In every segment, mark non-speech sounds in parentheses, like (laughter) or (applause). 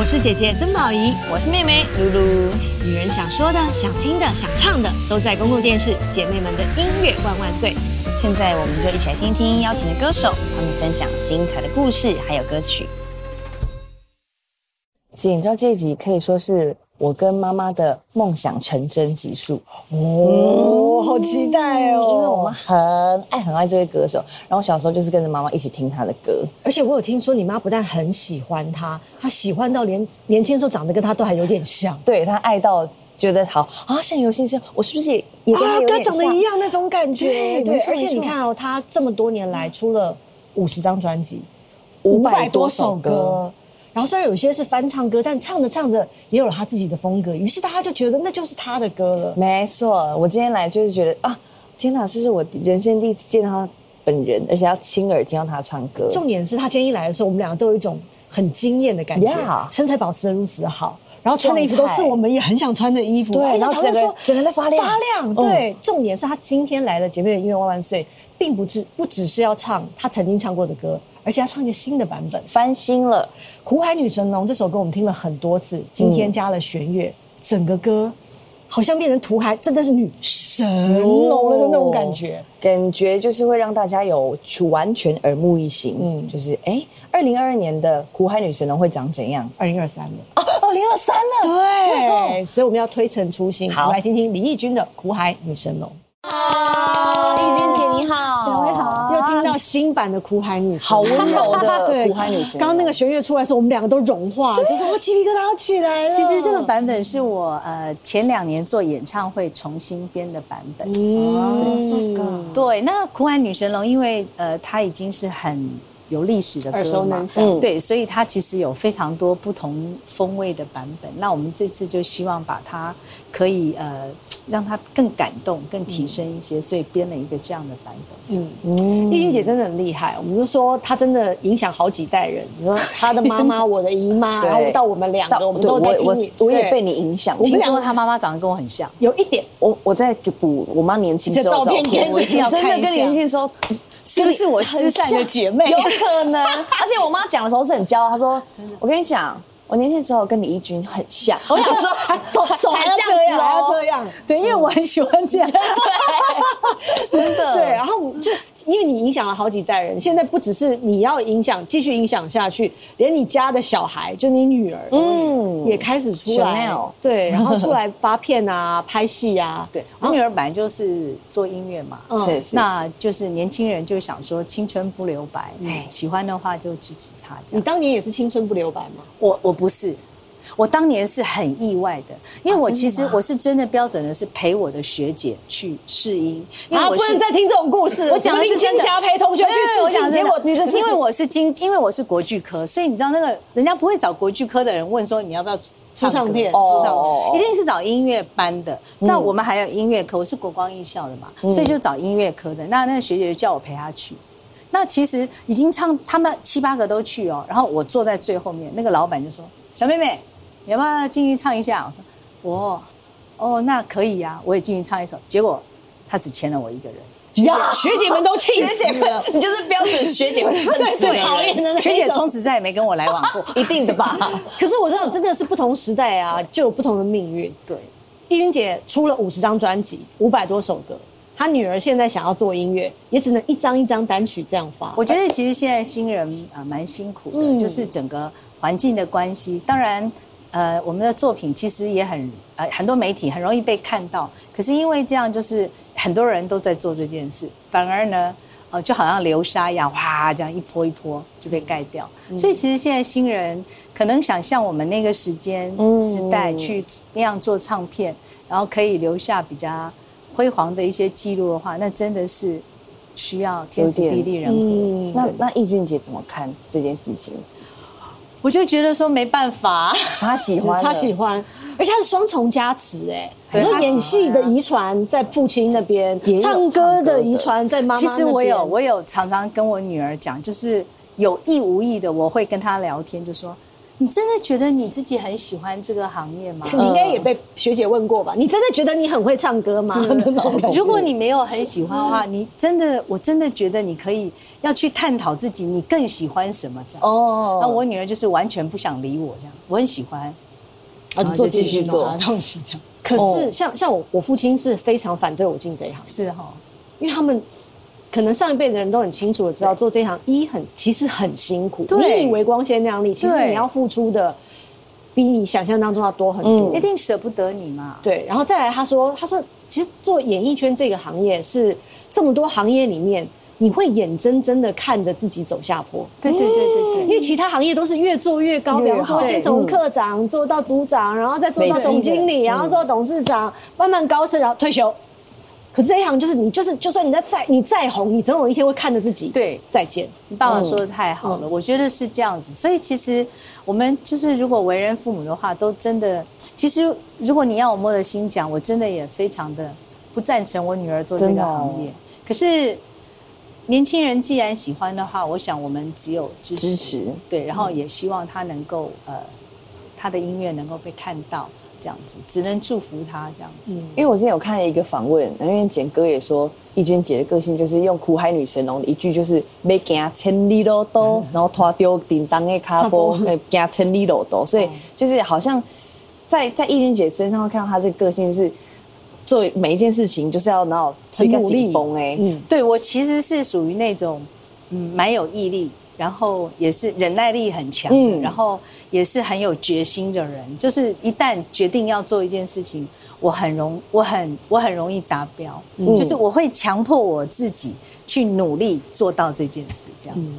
我是姐姐曾宝仪，我是妹妹露露。女人想说的、想听的、想唱的，都在公共电视。姐妹们的音乐万万岁！现在我们就一起来听听邀请的歌手，他们分享精彩的故事还有歌曲。姐，你知道这一集可以说是我跟妈妈的梦想成真集数。哦，好期待哦！因为我们很爱很爱这位歌手，然后小时候就是跟着妈妈一起听他的歌，而且我有听说你妈不但很喜欢他，她喜欢到连年轻的时候长得跟他都还有点像，对她爱到觉得好啊，像游戏这样，我是不是也也跟他长得一样那种感觉？对，而且你看哦，他这么多年来出了五十张专辑，五百多首歌。然后虽然有些是翻唱歌，但唱着唱着也有了他自己的风格，于是大家就觉得那就是他的歌了。没错，我今天来就是觉得啊，天哪，这是我人生第一次见到他本人，而且要亲耳听到他唱歌。重点是他今天一来的时候，我们两个都有一种很惊艳的感觉，身材保持的如此的好，然后穿的衣服都是我们也很想穿的衣服。对，然后整个整个在发亮发亮。对，重点是他今天来了《姐妹的音乐万万岁》，并不只不只是要唱他曾经唱过的歌。而且要唱一个新的版本，翻新了《苦海女神龙》这首歌，我们听了很多次。今天加了弦乐，整个歌好像变成土海，真的是女神龙了的那种感觉。感觉就是会让大家有完全耳目一新。嗯，就是哎，二零二二年的《苦海女神龙》会长怎样？二零二三了啊，(laughs) 二零二三了。对，所以我们要推陈出新，好来听听李翊君的《苦海女神龙》。啊，丽君姐你好，两位好，又听到新版的苦海女神，好温柔的 (laughs) 苦海女神。刚刚那个弦乐出来的时候，我们两个都融化，就说我鸡皮疙瘩要起来了。其实这个版本是我呃前两年做演唱会重新编的版本。嗯，对，那苦海女神龙，因为呃它已经是很。有历史的歌嘛，对，所以它其实有非常多不同风味的版本。那我们这次就希望把它可以呃让它更感动、更提升一些，所以编了一个这样的版本。嗯嗯，丽君姐真的很厉害，我们就说她真的影响好几代人。你说她的妈妈、我的姨妈，(laughs) 然后到我们两个，我们都在听你，我也被你影响。我们说她妈妈长得跟我很像，有一点。我我在补我妈年轻时候照片，真的跟年轻时候。是不是我失散的姐妹？有可能，而且我妈讲的时候是很骄傲，她说：“我跟你讲，我年轻时候跟李翊君很像。”我想说，手手还这样，还要这样，对，因为我很喜欢这样，(laughs) 真的，对，然后就。因为你影响了好几代人，现在不只是你要影响，继续影响下去，连你家的小孩，就你女儿，嗯，也开始出来，(laughs) 对，然后出来发片啊，拍戏啊，对。我女儿本来就是做音乐嘛，嗯，那就是年轻人就想说青春不留白，喜欢的话就支持她。你当年也是青春不留白吗？我我不是。我当年是很意外的，因为我其实我是真的标准的是陪我的学姐去试音，因为我不能再听这种故事。我讲的是金霞陪同学去试音，结果你的是因为我是经，因为我是国剧科，所以你知道那个人家不会找国剧科的人问说你要不要出唱片，出唱片一定是找音乐班的。那我们还有音乐科，我是国光艺校的嘛，所以就找音乐科的。那那个学姐就叫我陪她去。那其实已经唱，他们七八个都去哦，然后我坐在最后面，那个老板就说：“小妹妹。”要不要进去唱一下？我说我哦，那可以呀，我也进去唱一首。结果他只签了我一个人呀，学姐们都气死了。你就是标准学姐们 (laughs) 最讨厌的那学姐，从此再也没跟我来往过，(laughs) 一定的吧？(laughs) 可是我知道真的是不同时代啊，就有不同的命运。对，易云姐出了五十张专辑，五百多首歌。她女儿现在想要做音乐，也只能一张一张单曲这样发。我觉得其实现在新人啊蛮辛苦的，就是整个环境的关系。当然。呃，我们的作品其实也很呃，很多媒体很容易被看到。可是因为这样，就是很多人都在做这件事，反而呢，呃，就好像流沙一样，哗，这样一波一波就被盖掉。所以其实现在新人可能想像我们那个时间时代去那样做唱片，然后可以留下比较辉煌的一些记录的话，那真的是需要天时地利人和。那那易俊杰怎么看这件事情？我就觉得说没办法，他喜欢，(laughs) 他喜欢，而且他是双重加持哎，很多演戏的遗传在父亲那边，唱歌的遗传在妈妈。其实我有，我有常常跟我女儿讲，就是有意无意的，我会跟她聊天，就说你真的觉得你自己很喜欢这个行业吗？你应该也被学姐问过吧？你真的觉得你很会唱歌吗？(laughs) (laughs) 如果你没有很喜欢的话，你真的，我真的觉得你可以要去探讨自己，你更喜欢什么这样。哦，那我女儿就是完全不想理我这样，我很喜欢，啊，就做继续做东西这样。可是像像我，我父亲是非常反对我进这一行，是哈，因为他们。可能上一辈的人都很清楚的知道，做这行一很其实很辛苦。你以为光鲜亮丽，其实你要付出的比你想象当中要多很多。一定舍不得你嘛？对。然后再来，他说：“他说，其实做演艺圈这个行业是这么多行业里面，你会眼睁睁的看着自己走下坡。对对对对对。因为其他行业都是越做越高，比方说先从科长做到组长，然后再做到总经理，然后做董事长，慢慢高升，然后退休。”可是这一行就是你，就是就算你在再你再红，你总有一天会看着自己对再见。你爸爸说的太好了，我觉得是这样子。所以其实我们就是如果为人父母的话，都真的，其实如果你要我摸着心讲，我真的也非常的不赞成我女儿做这个行业。可是年轻人既然喜欢的话，我想我们只有支持，对，然后也希望他能够呃，他的音乐能够被看到。这样子，只能祝福他这样子。因为我之前有看一个访问，因为简哥也说，易君姐的个性就是用苦海女神龙的一句，就是没行千里路多，(laughs) 然后拖丢叮当的卡波，呃，行千里路多。所以就是好像在在易君姐身上会看到她这个个性，就是做每一件事情就是要然后很努力。哎，嗯，对我其实是属于那种嗯蛮有毅力。然后也是忍耐力很强，嗯，然后也是很有决心的人。就是一旦决定要做一件事情，我很容，我很我很容易达标，嗯，就是我会强迫我自己去努力做到这件事，这样子。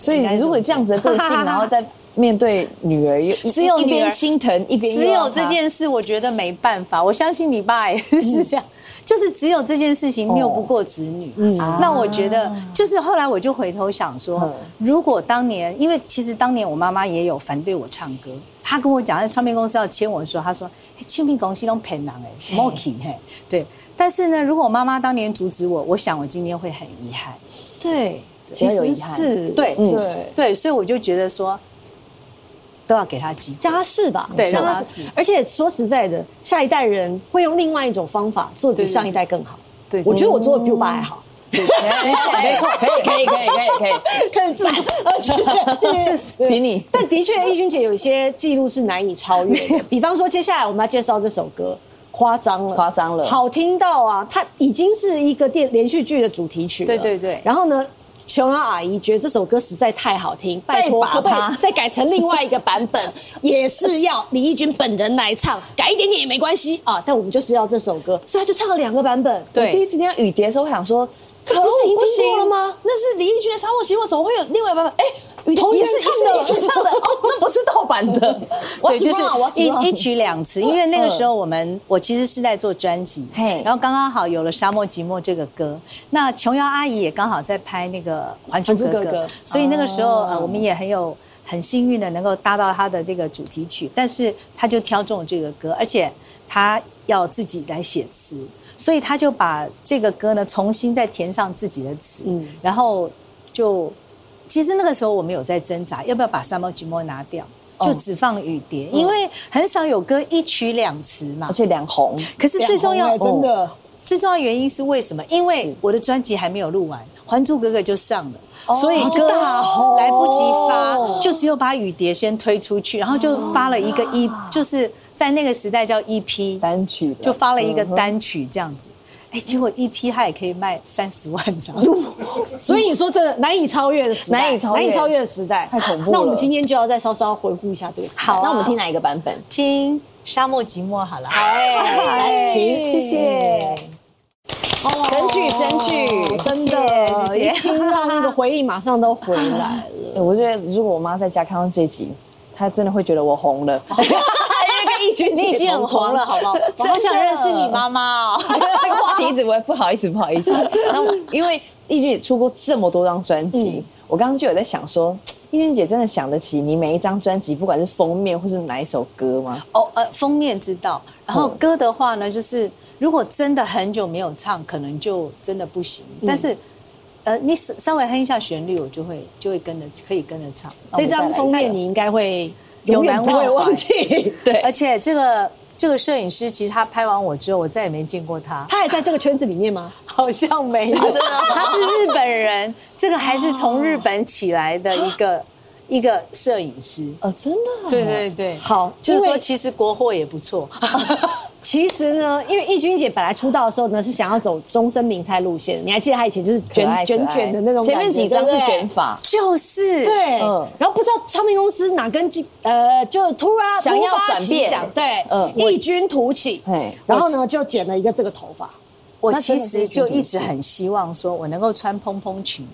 所以如果这样子的个性，(laughs) 然后再面对女儿，又只有一边心疼一边只有这件事，我觉得没办法。我相信你爸也是这样。就是只有这件事情拗不过子女，嗯，那我觉得就是后来我就回头想说，如果当年，因为其实当年我妈妈也有反对我唱歌，她跟我讲在唱片公司要签我的时候，她说唱片公司都骗人哎 m o k y 嘿，对。但是呢，如果我妈妈当年阻止我，我想我今天会很遗憾。对，其实是。对，对，对，所以我就觉得说。都要给他机加试吧，对，让他试。而且说实在的，下一代人会用另外一种方法做的比上一代更好。对，我觉得我做的比我爸还好。(laughs) 没错，没错，可以，可以，可以，可以，可以，可以自谢谢，谢谢你。但的确，易君姐有一些记录是难以超越的。比方说，接下来我们要介绍这首歌，夸张了，夸张了，好听到啊，它已经是一个电连续剧的主题曲了。对对对。然后呢？琼瑶阿姨觉得这首歌实在太好听，拜托可不可以再改成另外一个版本，(laughs) 也是要李翊君本人来唱，改一点点也没关系啊。但我们就是要这首歌，所以他就唱了两个版本。我第一次听到雨蝶的时候，我想说，这不是已经听过了吗？那是李翊君的《沙漠奇梦》，怎么会有另外一版本？哎。同也是一曲唱的 (laughs) 哦，那不是盗版的。(laughs) 我，就是一一曲两词，因为那个时候我们我其实是在做专辑，然后刚刚好有了《沙漠寂寞》这个歌，那琼瑶阿姨也刚好在拍那个《还珠格格》，所以那个时候呃我们也很有很幸运的能够搭到她的这个主题曲，但是她就挑中了这个歌，而且她要自己来写词，所以她就把这个歌呢重新再填上自己的词，嗯，然后就。其实那个时候我们有在挣扎，要不要把《三毛寂寞》拿掉，就只放雨蝶，因为很少有歌一曲两词嘛，而且两红。可是最重要，真的。最重要原因是为什么？因为我的专辑还没有录完，《还珠格格》就上了，所以歌来不及发，就只有把雨蝶先推出去，然后就发了一个一，就是在那个时代叫 EP 单曲，就发了一个单曲这样子。哎，结果一批他也可以卖三十万张，(laughs) 所以你说这难以超越的时代，难以超难以超越的时代，太恐怖了。那我们今天就要再稍稍回顾一下这个。好，那我们听哪一个版本？听《沙漠寂寞》好了。来，请谢谢。神曲，神曲，真的，谢谢。听到那个回忆，马上都回来了。(laughs) 我觉得如果我妈在家看到这集，她真的会觉得我红了。(laughs) (laughs) 你已经很红了，好不好？(laughs) 我好想认识你妈妈哦。(laughs) 这个话题一直不不好意思，不好意思。那因为丽君也出过这么多张专辑，我刚刚就有在想说，(tsk) 丽君姐真的想得起你每一张专辑，不管是封面或是哪一首歌吗？哦，呃，封面知道。然后歌的话呢，就是如果真的很久没有唱，可能就真的不行。但是，呃，你稍微哼一下旋律，我就会就会跟着，可以跟着唱。这张封面你应该会。永远不会忘记。(laughs) 对，而且这个这个摄影师其实他拍完我之后，我再也没见过他。他还在这个圈子里面吗？(laughs) 好像没有，(laughs) 他是日本人，这个还是从日本起来的一个。一个摄影师哦，真的，对对对，好，就是说其实国货也不错。其实呢，因为易君姐本来出道的时候呢是想要走终身名菜路线，你还记得她以前就是卷卷卷的那种，前面几张是卷发，就是。对，嗯。然后不知道唱片公司哪根筋，呃，就突然想要转变，对，嗯，异军突起，然后呢就剪了一个这个头发，我其实就一直很希望说我能够穿蓬蓬裙。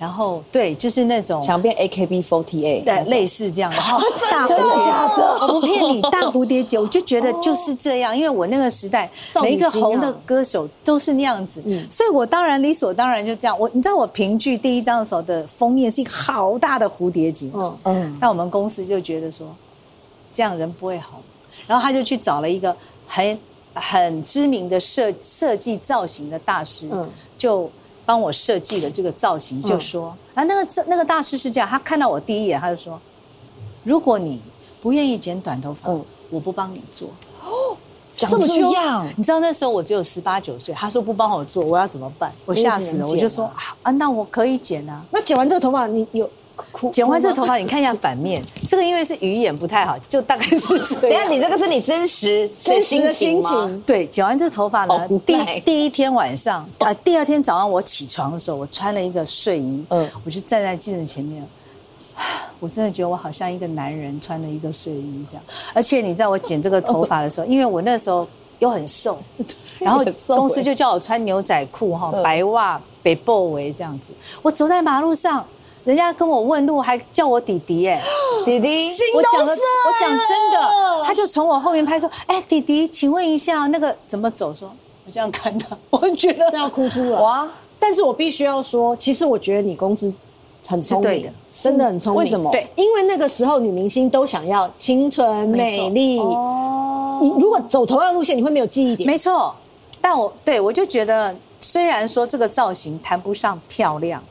然后对，就是那种想变 AKB48，对，类似这样的。大蝴蝶，我不骗你，大蝴蝶结，我就觉得就是这样，因为我那个时代每一个红的歌手都是那样子，所以我当然理所当然就这样。我你知道我评剧第一张的时候的封面是一个好大的蝴蝶结，嗯。嗯，但我们公司就觉得说这样人不会红，然后他就去找了一个很很知名的设设计造型的大师，嗯，就。帮我设计的这个造型，就说啊，那个那个大师是这样，他看到我第一眼，他就说，如果你不愿意剪短头发，我不帮你做。哦，这么这样，你知道那时候我只有十八九岁，他说不帮我做，我要怎么办？我吓死了，我就说啊，那我可以剪啊。那剪完这个头发，你有？剪完这个头发，你看一下反面，这个因为是鱼眼不太好，就大概是这样。等下，你这个是你真实真实的心情对，剪完这个头发呢，第第一天晚上啊，第二天早上我起床的时候，我穿了一个睡衣，嗯，我就站在镜子前面，我真的觉得我好像一个男人穿了一个睡衣这样。而且你知道我剪这个头发的时候，因为我那时候又很瘦，(laughs) 然后公司就叫我穿牛仔裤哈，白袜、北豹围这样子，我走在马路上。人家跟我问路，还叫我弟弟哎，(gasps) 弟弟，我讲的，我讲真的，他就从我后面拍说，哎，弟弟，请问一下那个怎么走？说，我这样看他，我觉得这样哭出来哇！但是我必须要说，其实我觉得你公司很聪明的，真的很聪明。为什么？对，因为那个时候女明星都想要清纯美丽哦。你如果走同样路线，你会没有记忆点。没错，但我对我就觉得，虽然说这个造型谈不上漂亮。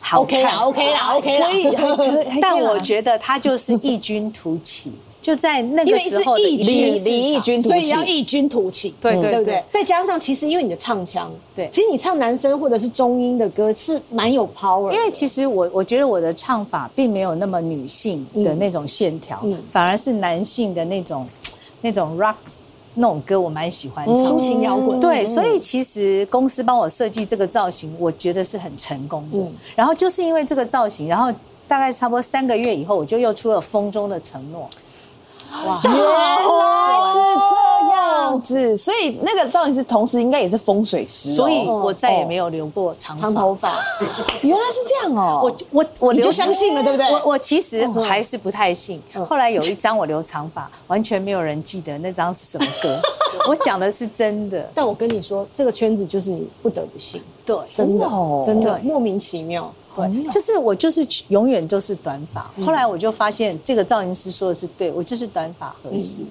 好 OK 啦，OK 啦，OK 啦，可以，但我觉得他就是异军突起，就在那个时候的李李异军突起，所以要异军突起，对对对，再加上其实因为你的唱腔，对，其实你唱男生或者是中音的歌是蛮有 power，因为其实我我觉得我的唱法并没有那么女性的那种线条，反而是男性的那种那种 rock。那种歌我蛮喜欢，抒情摇滚。对，所以其实公司帮我设计这个造型，我觉得是很成功的。然后就是因为这个造型，然后大概差不多三个月以后，我就又出了《风中的承诺》。哇，原来是这样子，所以那个造型师同时应该也是风水师，所以我再也没有留过长长头发。原来是这样哦，(laughs) 我我我留相信了，对不对？我我其实还是不太信。后来有一张我留长发，完全没有人记得那张是什么歌。(laughs) 我讲的是真的，但我跟你说，这个圈子就是你不得不信，对，真的真的莫名其妙。对，就是我就是永远都是短发。后来我就发现这个造型师说的是对，我就是短发合适。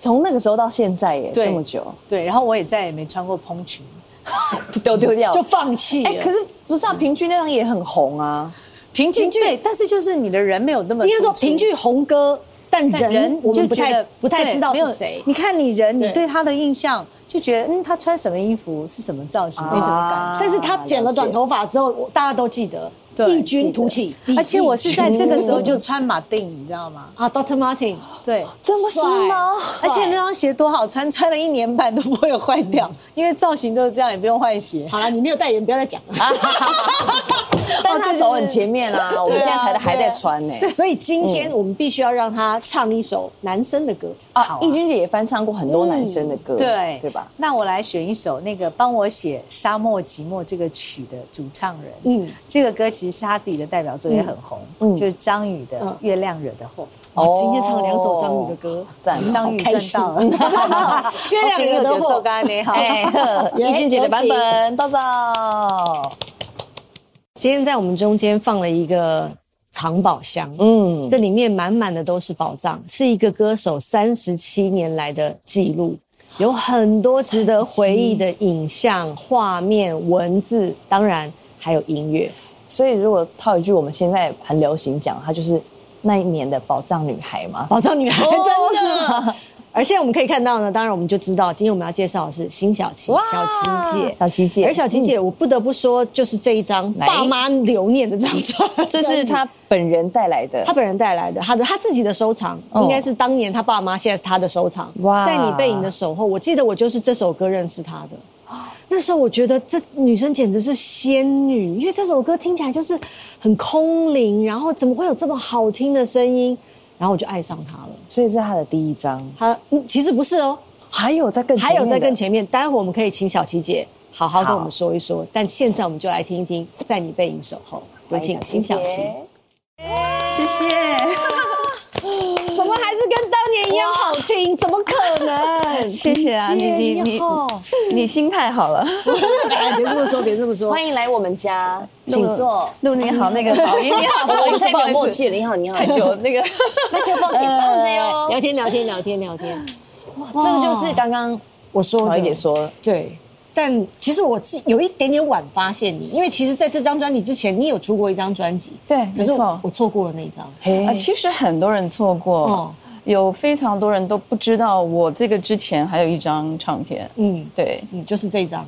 从那个时候到现在耶，这么久。对，然后我也再也没穿过蓬裙，(laughs) 都丢掉，就放弃。哎，可是不是啊？平剧那张也很红啊，平剧对，但是就是你的人没有那么应该说平剧红歌，但人我就不太不太知道是谁。你看你人，你对他的印象。就觉得嗯，他穿什么衣服是什么造型，没什么感觉。但是他剪了短头发之后，大家都记得，异军突起。而且我是在这个时候就穿马丁，你知道吗？啊，Doctor Martin，对，这么帅吗？而且那双鞋多好穿，穿了一年半都不会坏掉，(laughs) 因为造型都是这样，也不用换鞋。好了，你没有代言，不要再讲了。(laughs) (laughs) 但他走很前面啊，我们现在才还在穿呢。(laughs) 所以今天我们必须要让他唱一首男生的歌啊。易君姐也翻唱过很多男生的歌，对对吧？那我来选一首那个帮我写《沙漠寂寞》这个曲的主唱人。嗯，这个歌其实是他自己的代表作，也很红。嗯，就是张宇的《月亮惹的祸》。哦，今天唱了两首张宇的歌，张宇赚到了。月亮惹的祸，你 (laughs) 好，易君姐的版本，到走。今天在我们中间放了一个藏宝箱，嗯，这里面满满的都是宝藏，是一个歌手三十七年来的记录，有很多值得回忆的影像、画面、文字，当然还有音乐。所以如果套一句我们现在很流行讲，它就是那一年的宝藏女孩嘛？宝藏女孩真的。而现在我们可以看到呢，当然我们就知道，今天我们要介绍的是辛晓琪，小琪姐，小琪姐。而小琪姐，我不得不说，就是这一张爸妈留念的这张照，这是 (laughs) 她本人带来的，她本人带来的，她的她自己的收藏，应该是当年她爸妈，现在是她的收藏。哇，在你背影的守候，我记得我就是这首歌认识她的。那时候我觉得这女生简直是仙女，因为这首歌听起来就是很空灵，然后怎么会有这么好听的声音？然后我就爱上她了，所以是他的第一张。好其实不是哦，还有在更还有在更前面。待会我们可以请小琪姐好好跟我们说一说。但现在我们就来听一听，在你背影守候，有请辛晓琪。谢谢。年一样好听？怎么可能？(laughs) 谢谢啊，你你你你心态好了。别这么说，别这么说。欢迎来我们家，请坐。陆你好，那个好，你好，(laughs) 不好意思，太有默契了。你好，你好，太久那个麦克风给放着哟。聊天，聊天，聊天，聊天。哇，这个就是刚刚我说的。也说，对。但其实我自有一点点晚发现你，因为其实在这张专辑之前，你有出过一张专辑，对，没错，我错过了那一张。啊，其实很多人错过，有非常多人都不知道我这个之前还有一张唱片。嗯，对，嗯，就是这张，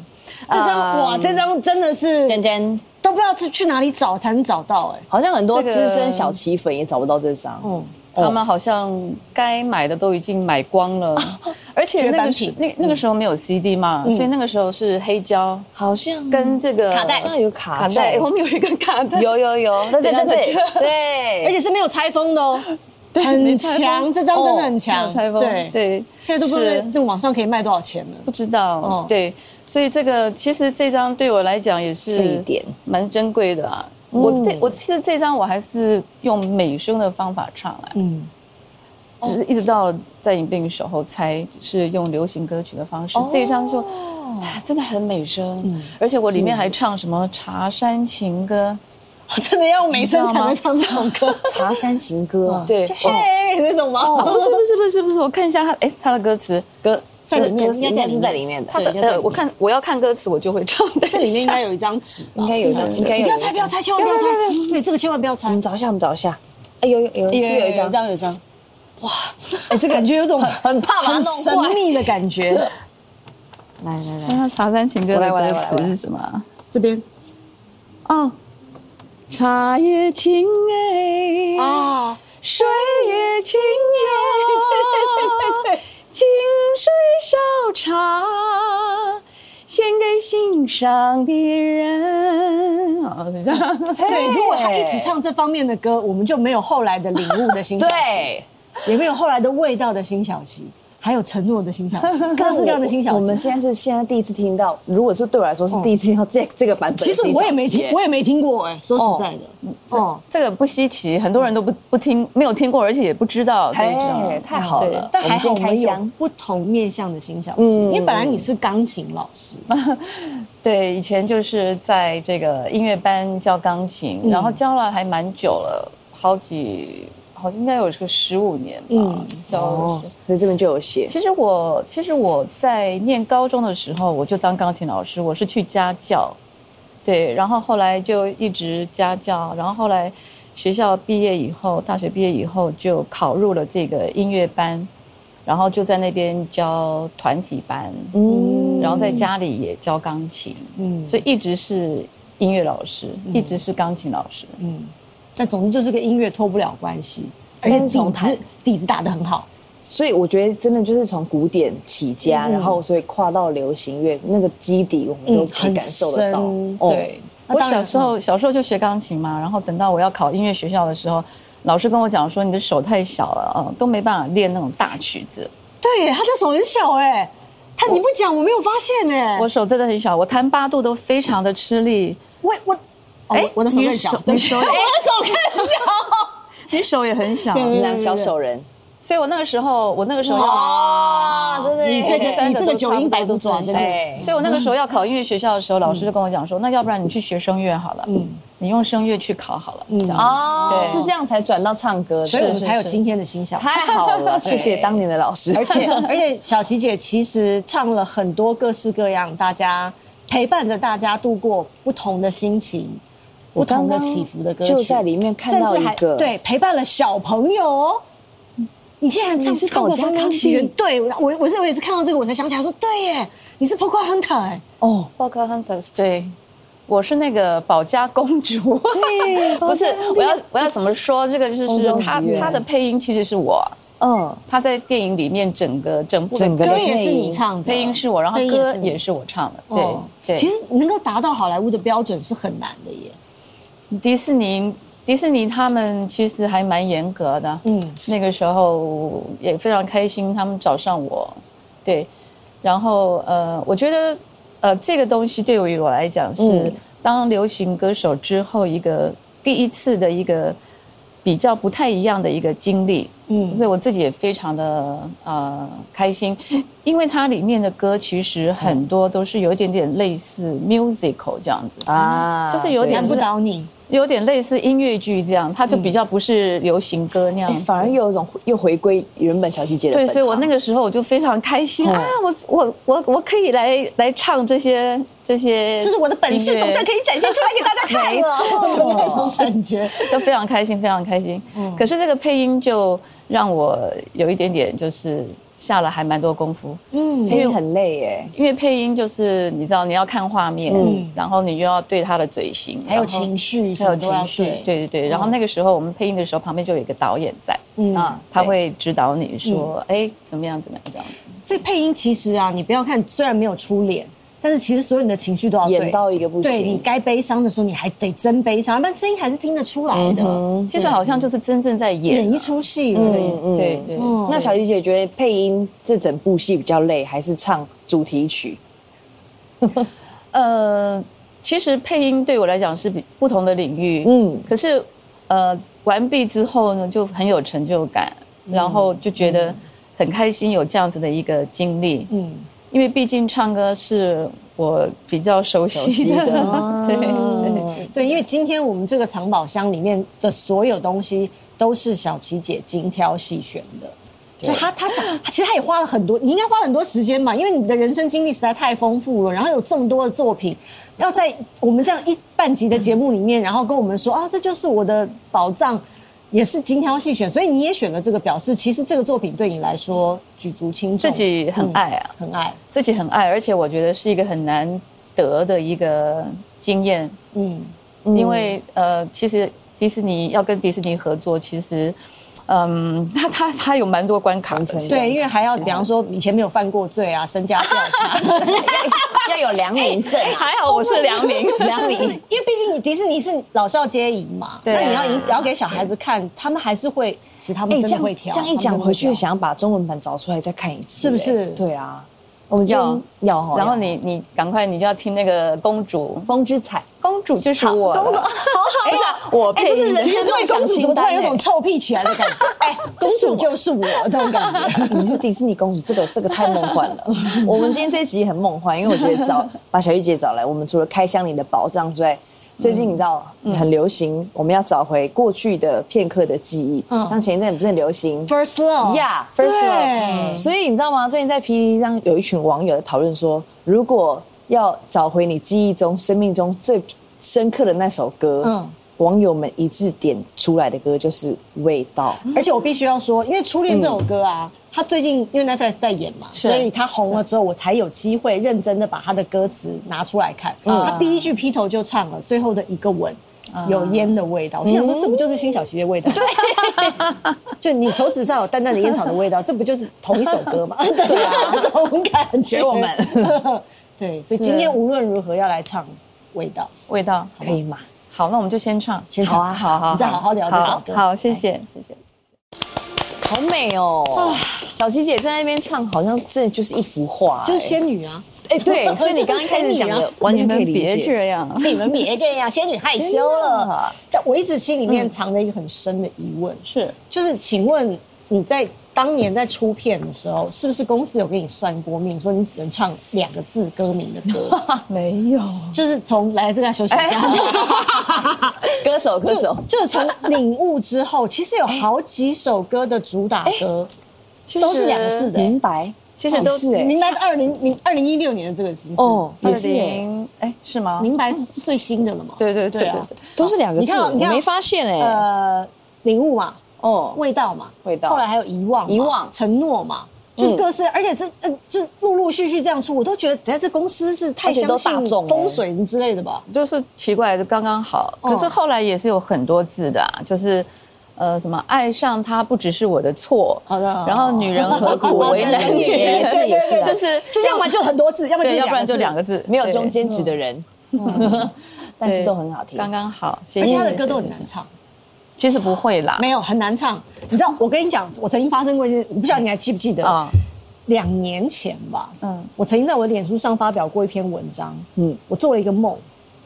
这张哇，这张真的是真真。都不知道去去哪里找才能找到，哎，好像很多资深小棋粉也找不到这张。嗯。他们好像该买的都已经买光了，(laughs) 而且那个时那那个时候没有 CD 嘛，所以那个时候是黑胶，好像跟这个卡带，好像有卡带，我们有一个卡带，有有有，对对对。对，而且是没有拆封的哦，很强，这张真的很强，对对，现在都不知道那网上可以卖多少钱了，不知道，对，所以这个其实这张对我来讲也是一点蛮珍贵的啊。我这我其实这张我还是用美声的方法唱来，嗯，只是一直到在影病时候才是用流行歌曲的方式。这一张就真的很美声，而且我里面还唱什么茶山情歌，真的要美声才能唱这种歌。(laughs) 茶山情歌，对，嘿那种吗？(laughs) 不是不是不是不是，我看一下他，哎，他的歌词歌。在里面应该是在里面的。他的呃，我看我要看歌词，我就会唱。(laughs) 这里面应该有一张纸，应该有一张，应该有。不要拆，不要拆，千万不要拆。对，这个千万不要拆。我们找一下，我们找一下。哎，有有有，是有一张，有一张。哇，哎，这感觉有种很怕、很神秘的感觉。来来来，看看《茶山情歌》的歌词是什么？这边。哦，茶也清哎啊，水也清哟。对对对对对。清水烧茶，献给心上的人。对，如果他一直唱这方面的歌，我们就没有后来的领悟的心小对，也没有后来的味道的辛晓琪。还有承诺的新小琪，(laughs) 各式各样的新小琪。我们现在是现在第一次听到，如果是对我来说是第一次听到这这个版本。其实我也没听，(laughs) 我也没听过哎，说实在的，哦，这个不稀奇，很多人都不不听，没有听过，而且也不知道。哎，太好了，但还好我们有。不同面向的新小琪，因为本来你是钢琴老师，(laughs) 对，以前就是在这个音乐班教钢琴，然后教了还蛮久了，好几。好，应该有个十五年吧。教，所以这边就有写。其实我，其实我在念高中的时候，我就当钢琴老师，我是去家教，对，然后后来就一直家教，然后后来学校毕业以后，大学毕业以后就考入了这个音乐班，然后就在那边教团体班，嗯，然后在家里也教钢琴，嗯，所以一直是音乐老师，一直是钢琴老师，嗯。但总之就是跟音乐脱不了关系，而且底子底子打得很好，所以我觉得真的就是从古典起家，然后所以跨到流行乐那个基底，我们都可以感受得到。对，我小时候小时候就学钢琴嘛，然后等到我要考音乐学校的时候，老师跟我讲说你的手太小了嗯，都没办法练那种大曲子。对，他的手很小哎，他你不讲我没有发现哎，我手真的很小，我弹八度都非常的吃力。我我。哎，我的手更小，你手，我的手更小，(laughs) 你手也很小，你俩小手人。所以我那个时候，我那个时候要，真的，你这个你这个九音白度转，对。所以我那个时候要考音乐学校的时候，老师就跟我讲说，那要不然你去学声乐好了，嗯，你用声乐去考好了，嗯，哦，是这样才转到唱歌，所以我们才有今天的新小，太好了，谢谢当年的老师。而且 (laughs) 而且，小琪姐其实唱了很多各式各样，大家陪伴着大家度过不同的心情。不同的起伏的歌曲，就在里面看到一个对陪伴了小朋友哦。你竟然唱是《保家康熙》？对我，我是我也是看到这个我才想起来说，对耶，你是 Poker Hunter 哎，哦，Poker Hunters，对，我是那个保家公主。对，(laughs) 不是，我要我要怎么说？这个就是他他的配音其实是我。嗯，他在电影里面整个整部整个歌也是你唱的，配音是我，然后歌也是我唱的。对对，其实能够达到好莱坞的标准是很难的耶。迪士尼迪士尼他们其实还蛮严格的。嗯，那个时候也非常开心，他们找上我。对，然后呃，我觉得呃，这个东西对于我来讲是当流行歌手之后一个第一次的一个。比较不太一样的一个经历，嗯，所以我自己也非常的呃开心，(laughs) 因为它里面的歌其实很多都是有一点点类似 musical 这样子啊，就是有点难不倒你。有点类似音乐剧这样，它就比较不是流行歌那样，反而有一种又回归原本小细节的。对，所以我那个时候我就非常开心啊！我我我我可以来来唱这些这些，就是我的本事总算可以展现出来给大家看了，(laughs) 那种感觉都非常开心，非常开心。可是这个配音就让我有一点点就是。下了还蛮多功夫，嗯，配音很累耶，因为配音就是你知道你要看画面，嗯，然后你又要对他的嘴型，还有情绪，还有情绪，对。对对。然后那个时候我们配音的时候，旁边就有一个导演在，嗯，他会指导你说，哎，怎么样怎么样这样子。所以配音其实啊，你不要看，虽然没有出脸。但是其实所有你的情绪都要演到一个不行，对你该悲伤的时候，你还得真悲伤，不然声音还是听得出来的。其实好像就是真正在演演一出戏的意思。对对。那小鱼姐觉得配音这整部戏比较累，还是唱主题曲？(laughs) 呃，其实配音对我来讲是比不同的领域。嗯。可是，呃，完毕之后呢，就很有成就感，然后就觉得很开心，有这样子的一个经历。嗯。因为毕竟唱歌是我比较熟悉的，(laughs) 对对对。因为今天我们这个藏宝箱里面的所有东西都是小琪姐精挑细选的，就她她想，其实她也花了很多，你应该花很多时间嘛，因为你的人生经历实在太丰富了，然后有这么多的作品，要在我们这样一半集的节目里面，然后跟我们说啊，这就是我的宝藏。也是精挑细选，所以你也选了这个，表示其实这个作品对你来说举足轻重，自己很爱啊，很爱，自己很爱，而且我觉得是一个很难得的一个经验，嗯，因为呃，其实迪士尼要跟迪士尼合作，其实。嗯，(laughs) 他他他有蛮多关卡的，对，因为还要比方说以前没有犯过罪啊，身家调查 (laughs) (laughs) 要有良民证。还好我是良民，良民，因为毕竟你迪士尼是老少皆宜嘛，那你要你要给小孩子看，他们还是会，其实他们真的会挑。这样一讲回去，想要把中文版找出来再看一次，是不是？对啊。我们就要，然后你你赶快，你就要听那个公主风之彩，公主就是我，公主好好，(laughs) 我配是人生最公主怎么突然有种臭屁起来的感觉？(laughs) 哎，公主就是我这种感觉。(laughs) 你是迪士尼公主，这个这个太梦幻了。我们今天这一集很梦幻，因为我觉得找把小玉姐找来，我们除了开箱你的宝藏之外。最近你知道很流行，我们要找回过去的片刻的记忆。嗯，像前一阵不是很流行 First love，yeah first Love。所以你知道吗？最近在 PPT 上有一群网友在讨论说，如果要找回你记忆中、生命中最深刻的那首歌，嗯。网友们一致点出来的歌就是《味道》，而且我必须要说，因为《初恋》这首歌啊，他最近因为 Netflix 在演嘛，所以他红了之后，我才有机会认真的把他的歌词拿出来看。他第一句劈头就唱了最后的一个吻，有烟的味道。我想说，这不就是辛晓琪的味道？对，(laughs) 就你手指上有淡淡的烟草的味道，(laughs) 这不就是同一首歌吗？(laughs) 对啊，这种感觉。我们对，所以今天无论如何要来唱《味道》，味道可以吗？好，那我们就先唱，先唱啊，好好，你再好好聊这首歌。好，谢谢，谢谢。好美哦，小琪姐在那边唱，好像这就是一幅画，就是仙女啊。哎，对，(laughs) 所以你刚刚开始讲的，完全可以理解。别这样，你们别这样，仙女害羞了。但我一直心里面藏着一个很深的疑问，是，就是，请问你在。当年在出片的时候，是不是公司有给你算过命，说你只能唱两个字歌名的歌？(laughs) 没有，就是从来这个休息一下。歌手，歌手，就是从领悟之后，其实有好几首歌的主打歌都是两个字的。明白。其实都是哎明白二零零二零一六年的这个其实哦，二也是哎是吗？明白是最新的了嘛？对对对对啊都是两个字，你看没发现哎。呃，领悟嘛，哦，味道嘛，味道后来还有遗忘，遗忘承诺嘛。就是嗯各式，而且这呃，就陆陆续续这样出，我都觉得，等下这公司是太相信大众哎风水之类的吧？就是奇怪的刚刚好，哦可是后来也是有很多字的、啊，就是。呃，什么爱上他不只是我的错，好的然后女人何苦为难女也人？是也是啊就是就要么就很多字，要么就，要不然就两个个字，没有中间值的人，(laughs) 但是都很好听。刚刚好。字，而且他的歌都很难唱，其实不会啦，没有很难唱。你知道，我跟你讲，我曾经发生过一件，我不知道你还记不记得。啊，两年前吧，嗯。嗯，我曾经在我的脸书上发表过一篇文章，嗯，我做了一个梦，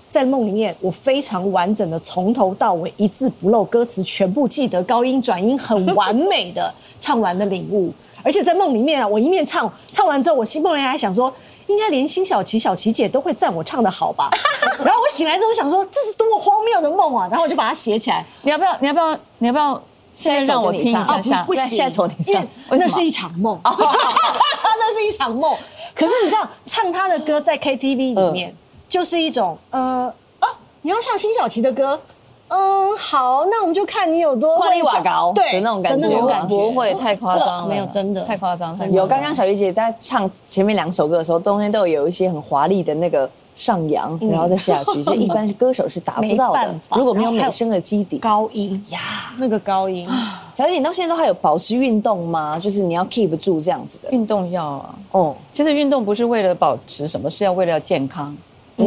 在梦里面我非常完整的从头到尾一字不漏，歌词全部记得，高音转音很完美的唱完的领悟，而且在梦里面啊，我一面唱，唱完之后，我心梦里还想说。应该连辛晓琪、小琪姐都会赞我唱的好吧？(laughs) 然后我醒来之后想说，这是多么荒谬的梦啊！然后我就把它写起来。你要不要？你要不要？你要不要？现在让我听一下啊，下不，不行，现在从你上因为为什么那是一场梦，(laughs) (laughs) 那是一场梦。可是你知道，唱他的歌在 KTV 里面，就是一种呃啊，你要唱辛晓琪的歌，嗯，好，那我们就看你有多夸你会唱瓦高对的那种感觉。不会太夸张了，没有真的。太夸张，有刚刚小鱼姐在唱前面两首歌的时候，中间都有一些很华丽的那个上扬，然后再下去，(laughs) 这一般歌手是达不到的如果没有美声的基底，高音呀，那个高音，(sighs) 小鱼姐你到现在都还有保持运动吗？就是你要 keep 住这样子的。运动要啊。哦，其实运动不是为了保持什么，是要为了健康。嗯，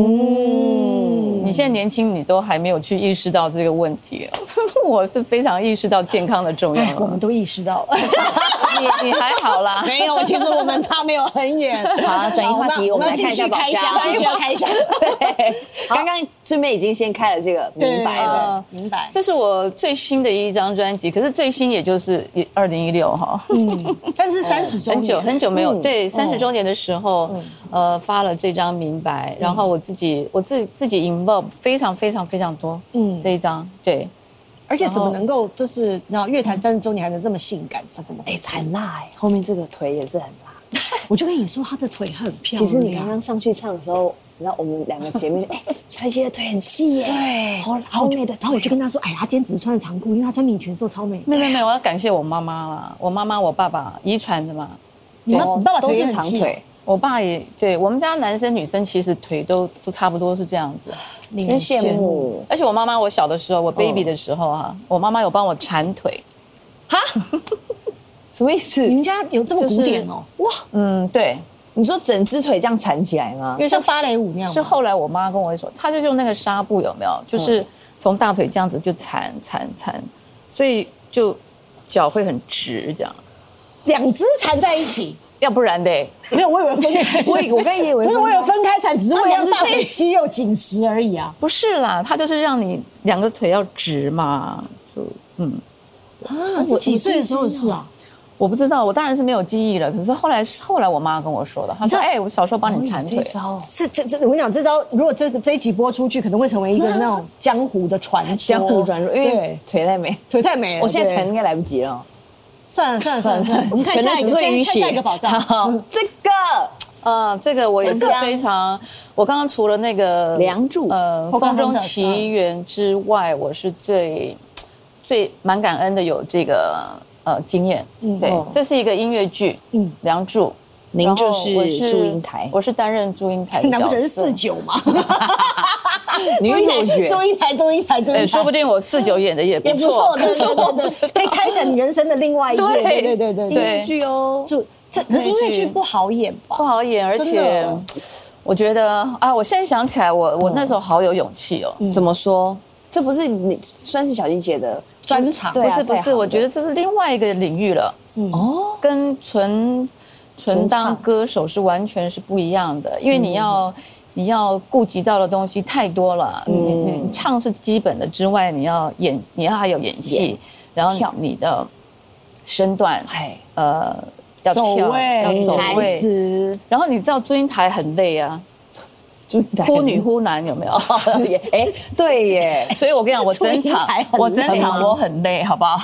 你现在年轻，你都还没有去意识到这个问题。(laughs) 我是非常意识到健康的重要哎，我们。都意识到了。(laughs) 你你还好啦，(laughs) 没有，其实我们差没有很远。好，转移话题，我们来继看一下开箱，继续要开箱。对，刚刚顺便已经先开了这个明白了。明白。这是我最新的一张专辑，可是最新也就是二零一六哈，嗯，但是三十周很久很久没有嗯对三十周年的时候，呃发了这张明白，然后我自己我自己自己 involve 非常非常非常多，嗯嗯这一张对。而且怎么能够就是你知道乐坛三十周年还能这么性感是怎么回哎，事？很辣哎，后面这个腿也是很辣。(laughs) 我就跟你说，她的腿很漂亮。其实你刚刚上去唱的时候，你知道我们两个姐妹，(laughs) 哎，小鱼姐的腿很细耶，对，好好美的然后我就跟她说，哎，她今天只是穿着长裤，因为她穿米裙的时候超美。没有没有我要感谢我妈妈啦，我妈妈我爸爸遗传的嘛。你妈你爸爸都是长腿，我爸也对我们家男生女生其实腿都都差不多是这样子，(sighs) 令真羡慕。而且我妈妈我小的时候，我 baby 的时候啊，我妈妈有帮我缠腿，哈 (laughs) 什么意思？你们家有这么古典哦？哇，嗯，对，你说整只腿这样缠起来吗因？为像芭蕾舞那样吗？是后来我妈跟我说，她就用那个纱布有没有，就是从大腿这样子就缠缠缠，所以就脚会很直这样，两只缠在一起，要不然的没有，我以为分开。(laughs) 我以我刚以为不是，我有分开缠，只是为了让大腿腿肌肉紧实而已啊。不是啦，它就是让你两个腿要直嘛，就嗯。啊，我几岁的时候是啊？我不知道，我当然是没有记忆了。可是后来是后来我妈跟我说的，她说：“知道哎、我小时候帮你缠腿。这招这这这，我跟你讲，这招如果这个这一集播出去，可能会成为一个 (laughs) 那种江湖的传说。江湖传说，因为腿太美，腿太美了。我现在对缠应该来不及了。算了算了算了算了，我们看一个，只会淤看下一。个宝藏。好，这个呃，这个我也是非常，我刚刚除了那个梁祝呃，后风中奇缘之外，我是最最蛮感恩的有这个呃经验。对哦，这是一个音乐剧，梁祝。您就是我祝英台我是担任祝英台的难不成是四九吗？(laughs) 女祝英台，主角祝英台，祝英台，祝英哎，台，说不定我四九演的也不也不错。对对对对，(laughs) 可以开展你人生的另外一页。对对对对对对剧哦，就这可是音乐剧不好演吧？不好演，而真且的我觉得啊，我现在想起来，我我那时候好有勇气哦。怎么说？这不是你算是小丽姐的专场不是不是，我觉得这是另外一个领域了，哦，跟纯纯当歌手是完全是不一样的，因为你要。你要顾及到的东西太多了，你你唱是基本的之外，你要演，你要还有演戏，然后你的身段，哎，呃，要走跳，位、要走位，然后你知道祝英台很累啊，祝英台忽女忽男有没有？(laughs) 也哎，对耶，(laughs) 所以我跟你讲，我整场 (laughs) 我整场我很累，好不好？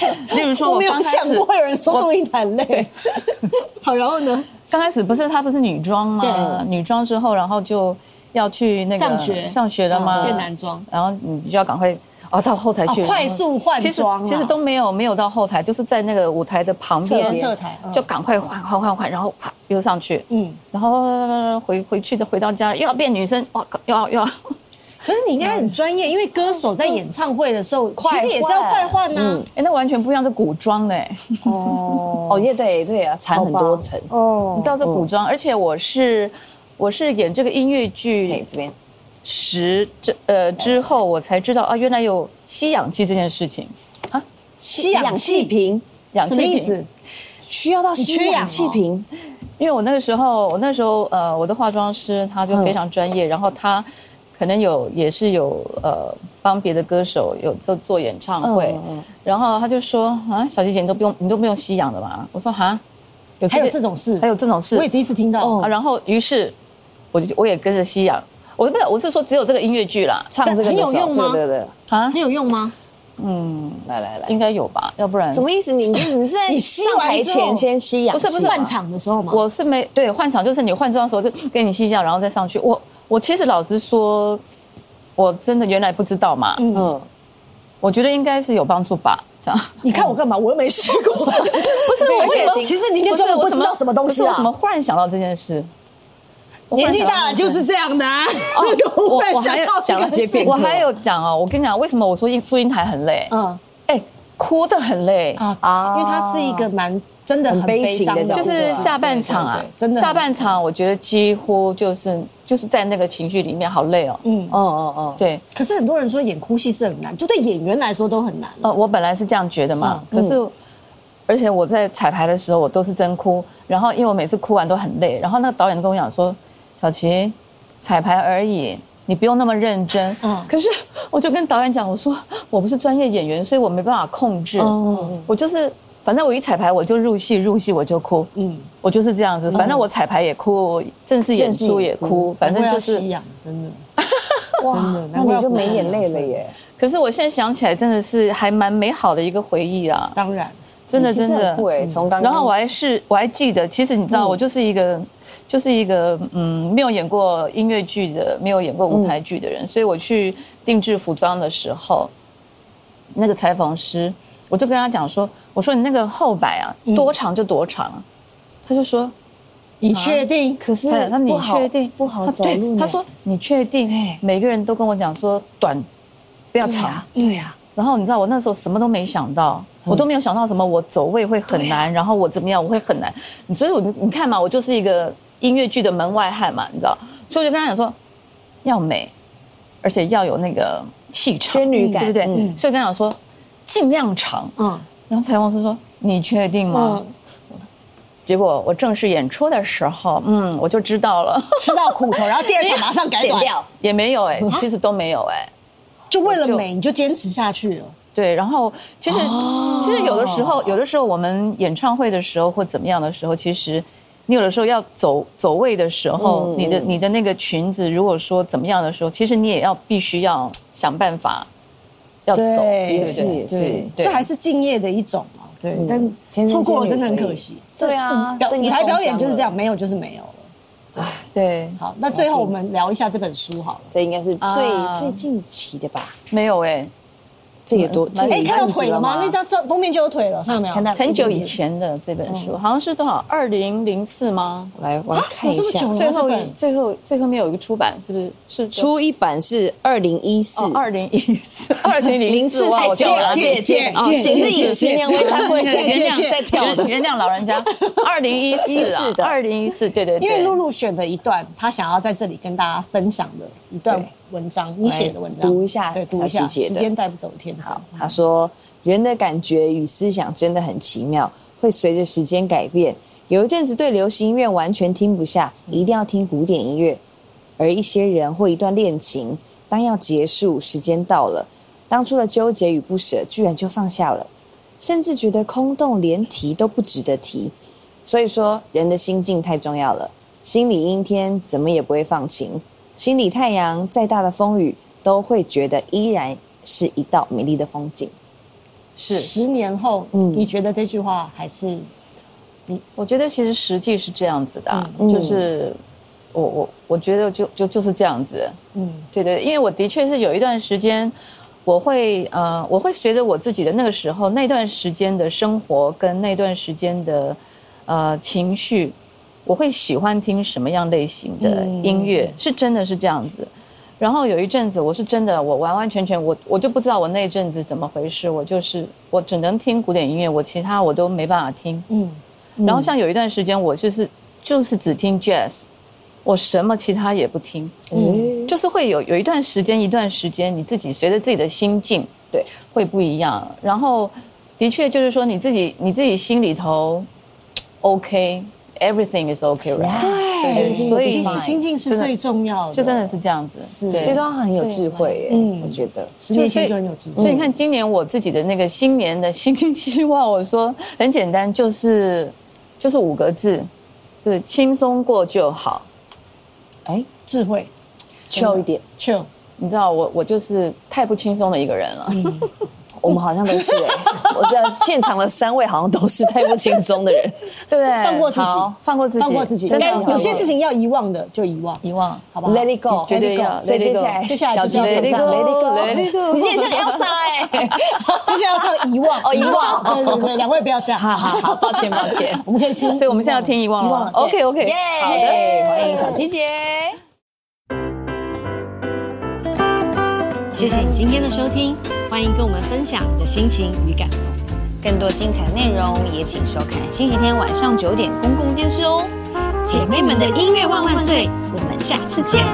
(laughs) 例如说，我没有想过会有人说中英台累。(laughs) 好，然后呢？刚开始不是她不是女装吗？女装之后，然后就要去那个上学上学了吗？变男装，然后你就要赶快。哦，到后台去快速换装，其实都没有没有到后台，就是在那个舞台的旁边侧台，就赶快换换换换，然后啪又上去，嗯，然后回回去的回到家又要变女生，哇，又要又要。可是你应该很专业，因为歌手在演唱会的时候其实也是要快换呢。哎，那完全不一样，是古装的。哦。(laughs) 哦，也对对啊，缠很多层。哦。你知道这古装，而且我是我是演这个音乐剧这边。十这呃之后，我才知道啊，原来有吸氧气这件事情。啊，吸氧气瓶，氧气瓶。需要到吸氧气瓶，因为我那个时候，我那时候呃，我的化妆师他就非常专业，然后他可能有也是有呃帮别的歌手有做做演唱会，然后他就说啊，小姐姐你都不用你都不用吸氧的嘛，我说哈，有还有这种事，还有这种事，我也第一次听到，然后于是我就我也跟着吸氧。我不是，我是说只有这个音乐剧啦，唱这个很有用吗？对对啊，很有用吗？嗯，来来来，应该有吧，要不然。什么意思？你你是 (laughs) 你上台前先吸氧，不是不是换场的时候吗？我是没对换场，就是你换装的时候就给你吸氧，然后再上去。我我其实老实说，我真的原来不知道嘛，嗯，我觉得应该是有帮助吧。这样，(laughs) 你看我干嘛？我又没试过，不是 (laughs) 我其实你根本不知道什么东西啊？怎么忽然想到这件事？年纪大了就是这样的啊！(laughs) 我我还有讲了接片，我还有讲哦。我跟你讲，为什么我说音录音台很累？嗯，哎，哭的很累啊啊！因为它是一个蛮真的很悲伤的，就是下半场啊，真的下半场，我觉得几乎就是就是在那个情绪里面，好累哦。嗯哦哦哦，对。可是很多人说演哭戏是很难，就对演员来说都很难。呃，我本来是这样觉得嘛，可是而且我在彩排的时候，我都是真哭。然后因为我每次哭完都很累，然后那个导演跟我讲说。小琪，彩排而已，你不用那么认真。嗯，可是我就跟导演讲，我说我不是专业演员，所以我没办法控制。嗯，我就是，反正我一彩排我就入戏，入戏我就哭。嗯，我就是这样子，反正我彩排也哭，正式演出也哭，反正就是。(laughs) 真的，哇，那你就没眼泪了耶。可是我现在想起来，真的是还蛮美好的一个回忆啊。当然。真的真的，从刚，然后我还是我还记得，其实你知道，我就是一个，就是一个嗯，没有演过音乐剧的，没有演过舞台剧的人，所以我去定制服装的时候，那个裁缝师，我就跟他讲说，我说你那个后摆啊，多长就多长，他就说，你确定？可是那你确定不好走路？他说你确定？每个人都跟我讲说短，不要长，对呀。然后你知道我那时候什么都没想到，我都没有想到什么我走位会很难，然后我怎么样我会很难。所以我你看嘛，我就是一个音乐剧的门外汉嘛，你知道。所以我就跟他讲说，要美，而且要有那个气场、仙女感，对不对？所以跟他讲说，尽量长。嗯。然后彩虹师说：“你确定吗？”结果我正式演出的时候，嗯，我就知道了，(laughs) 吃到苦头。然后第二场 (laughs) 马上改剪掉，也没有哎，其实都没有哎。就为了美，你就坚持下去了。对，然后其实其实有的时候，有的时候我们演唱会的时候或怎么样的时候，其实你有的时候要走走位的时候，你的你的那个裙子如果说怎么样的时候，其实你也要必须要想办法要走，对对对，这还是敬业的一种嘛。对，但错过了真的很可惜。对啊，舞台表演就是这样，没有就是没有。了。唉，对，好，那最后我们聊一下这本书好了，这应该是最最近期的吧？没有哎。这也多，哎，看到腿了吗？那张照封面就有腿了，看到没有？看到很久以前的这本书，好像是多少？二零零四吗？来，我来看一下。最后，最后，最后面有一个出版，是不是？是出一版是二零一四，二零一 (laughs) 四，二零零四，太久了，姐姐，姐姐以十年为单位，原谅再跳的，原谅老人家。(laughs) 二零一四啊，二零一四，对对对。因为露露选的一段，她想要在这里跟大家分享的一段。文章，你写的文章，读一下，对，读一下。时间带不走天好，他说，人的感觉与思想真的很奇妙，会随着时间改变。有一阵子对流行音乐完全听不下，一定要听古典音乐。而一些人或一段恋情，当要结束，时间到了，当初的纠结与不舍，居然就放下了，甚至觉得空洞，连提都不值得提。所以说，人的心境太重要了。心里阴天，怎么也不会放晴。心里太阳再大的风雨，都会觉得依然是一道美丽的风景。是。十年后，嗯，你觉得这句话还是？你我觉得其实实际是这样子的，就是我我我觉得就就就是这样子，嗯，对对，因为我的确是有一段时间，我会呃我会随着我自己的那个时候那段时间的生活跟那段时间的呃情绪，我会喜欢听什么样类型的音乐，是真的是这样子。然后有一阵子我是真的我完完全全我我就不知道我那阵子怎么回事，我就是我只能听古典音乐，我其他我都没办法听，嗯。然后像有一段时间，我就是就是只听 jazz，我什么其他也不听，嗯，就是会有有一段时间，一段时间你自己随着自己的心境，对，会不一样。然后的确就是说你自己你自己心里头 OK，everything is OK，right？对，所以心境是最重要的，就真的是这样子。是，这段很有智慧，嗯，我觉得十年前就很有智慧。所以你看，今年我自己的那个新年的新希望，我说很简单，就是。就是五个字，就是，轻松过就好。哎，智慧，chill 一点，chill。你知道我，我就是太不轻松的一个人了。我们好像都是哎，我知道现场的三位好像都是太不轻松的人，(laughs) 对不对？放过自己，放过自己，放过自己。该有些事情要遗忘的就遗忘，遗忘，好不好？Let it go，绝对要。所以接下来，接下来就是要唱 Let it go，你今天像 Elsa 哎，接下来要唱遗忘哦，遗忘。(laughs) 对对对，两位不要这样，好好好，抱歉抱歉，(laughs) 我们可以听。所以我们现在要听遗忘了，OK OK，好的，欢迎小琪姐。谢谢你今天的收听，欢迎跟我们分享你的心情与感动。更多精彩内容也请收看星期天晚上九点公共电视哦。姐妹们的音乐万万岁，我们下次见。